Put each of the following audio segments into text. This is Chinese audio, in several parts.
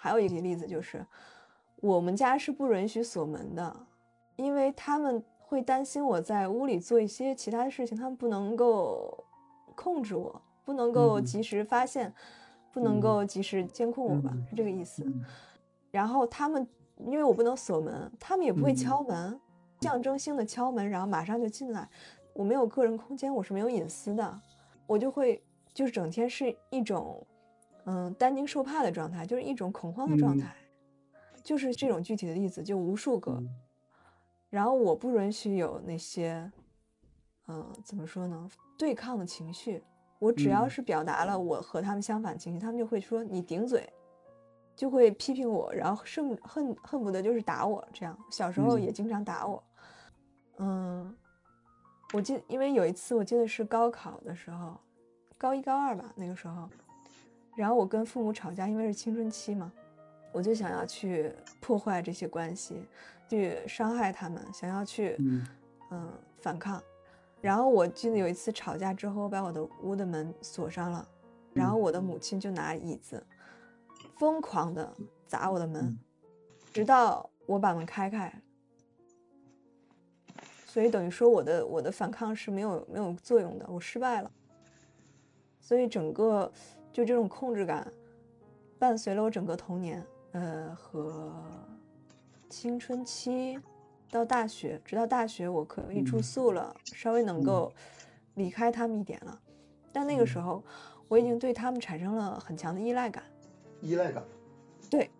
还有一个例子就是，我们家是不允许锁门的，因为他们会担心我在屋里做一些其他的事情，他们不能够控制我，不能够及时发现，不能够及时监控我吧，是这个意思。然后他们因为我不能锁门，他们也不会敲门，象征性的敲门，然后马上就进来。我没有个人空间，我是没有隐私的，我就会就是整天是一种，嗯，担惊受怕的状态，就是一种恐慌的状态，就是这种具体的例子就无数个。然后我不允许有那些，嗯，怎么说呢？对抗的情绪。我只要是表达了我和他们相反情绪，他们就会说你顶嘴，就会批评我，然后恨恨恨不得就是打我这样。小时候也经常打我，嗯。我记，因为有一次我记得是高考的时候，高一高二吧，那个时候，然后我跟父母吵架，因为是青春期嘛，我就想要去破坏这些关系，去伤害他们，想要去嗯反抗。然后我记得有一次吵架之后，把我的屋的门锁上了，然后我的母亲就拿椅子疯狂的砸我的门，直到我把门开开。所以等于说我的我的反抗是没有没有作用的，我失败了。所以整个就这种控制感，伴随了我整个童年，呃和青春期到大学，直到大学我可以住宿了，稍微能够离开他们一点了。但那个时候我已经对他们产生了很强的依赖感。依赖感。对，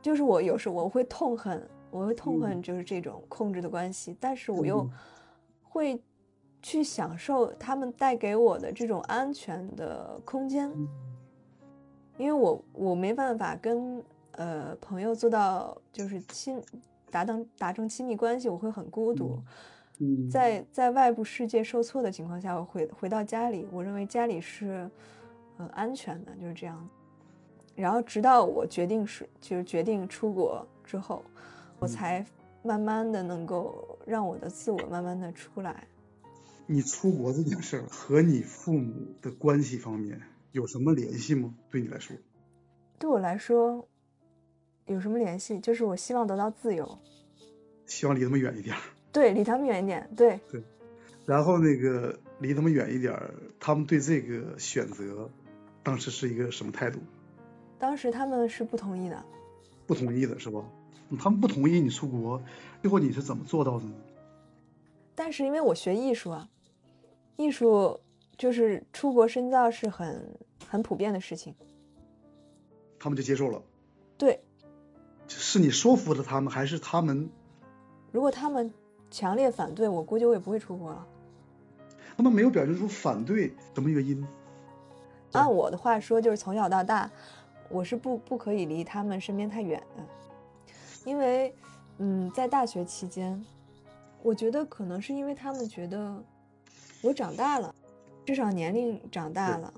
就是我有时候我会痛恨。我会痛恨就是这种控制的关系，但是我又会去享受他们带给我的这种安全的空间，因为我我没办法跟呃朋友做到就是亲达成达成亲密关系，我会很孤独。在在外部世界受挫的情况下，我回回到家里，我认为家里是呃安全的，就是这样。然后直到我决定是就是决定出国之后。我才慢慢的能够让我的自我慢慢的出来。你出国这件事儿和你父母的关系方面有什么联系吗？对你来说？对我来说，有什么联系？就是我希望得到自由，希望离他们远一点。对，离他们远一点。对。对。然后那个离他们远一点，他们对这个选择，当时是一个什么态度？当时他们是不同意的。不同意的是吧？他们不同意你出国，最后你是怎么做到的呢？但是因为我学艺术啊，艺术就是出国深造是很很普遍的事情，他们就接受了。对，是你说服了他们，还是他们？如果他们强烈反对，我估计我也不会出国了。他们没有表现出反对，什么原因？按我的话说，就是从小到大，我是不不可以离他们身边太远的。因为，嗯，在大学期间，我觉得可能是因为他们觉得我长大了，至少年龄长大了，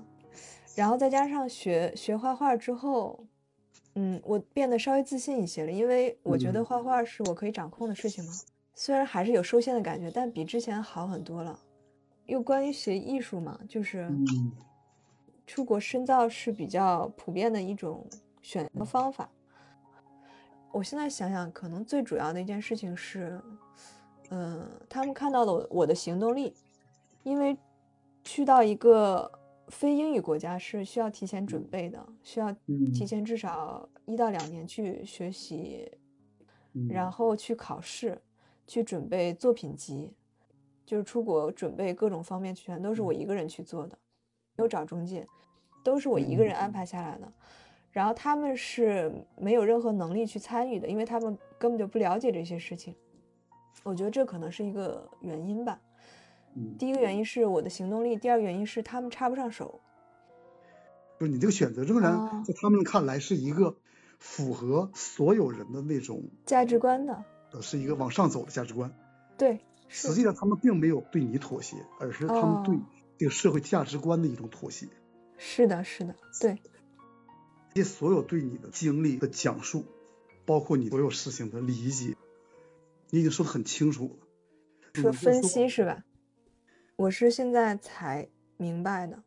然后再加上学学画画之后，嗯，我变得稍微自信一些了。因为我觉得画画是我可以掌控的事情嘛，虽然还是有受限的感觉，但比之前好很多了。又关于学艺术嘛，就是出国深造是比较普遍的一种选择方法。我现在想想，可能最主要的一件事情是，嗯，他们看到了我的行动力，因为去到一个非英语国家是需要提前准备的，需要提前至少一到两年去学习，然后去考试，去准备作品集，就是出国准备各种方面全都是我一个人去做的，没有找中介，都是我一个人安排下来的。然后他们是没有任何能力去参与的，因为他们根本就不了解这些事情。我觉得这可能是一个原因吧。第一个原因是我的行动力，第二个原因是他们插不上手。就是你这个选择仍然在他们看来是一个符合所有人的那种价值观的，呃，是一个往上走的价值观。对，实际上他们并没有对你妥协，而是他们对这个社会价值观的一种妥协。是的，是的，对。这些所有对你的经历的讲述，包括你所有事情的理解，你已经说的很清楚了。说分析是吧？我是现在才明白的。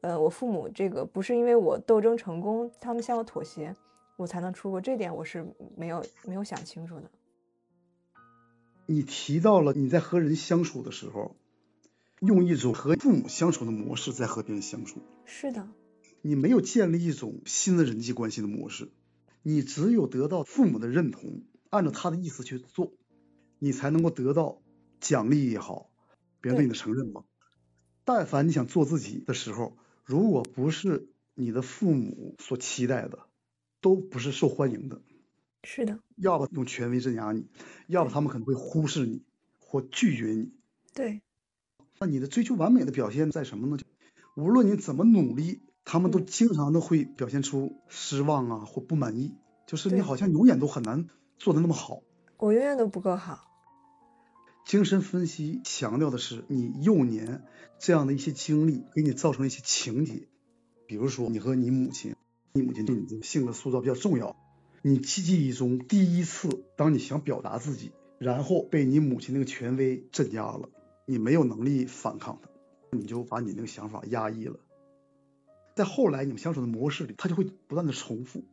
呃，我父母这个不是因为我斗争成功，他们向我妥协，我才能出国，这点我是没有没有想清楚的。你提到了你在和人相处的时候，用一种和父母相处的模式在和别人相处。是的，你没有建立一种新的人际关系的模式，你只有得到父母的认同，按照他的意思去做，你才能够得到奖励也好，别人对你的承认吗。但凡你想做自己的时候，如果不是你的父母所期待的，都不是受欢迎的。是的，要不用权威镇压你，要不他们可能会忽视你或拒绝你。对，那你的追求完美的表现在什么呢？无论你怎么努力，他们都经常的会表现出失望啊或不满意，就是你好像永远都很难做的那么好。我永远都不够好。精神分析强调的是你幼年这样的一些经历给你造成一些情节，比如说你和你母亲，你母亲对你的性格塑造比较重要。你记忆中第一次，当你想表达自己，然后被你母亲那个权威镇压了，你没有能力反抗他，你就把你那个想法压抑了。在后来你们相处的模式里，他就会不断的重复，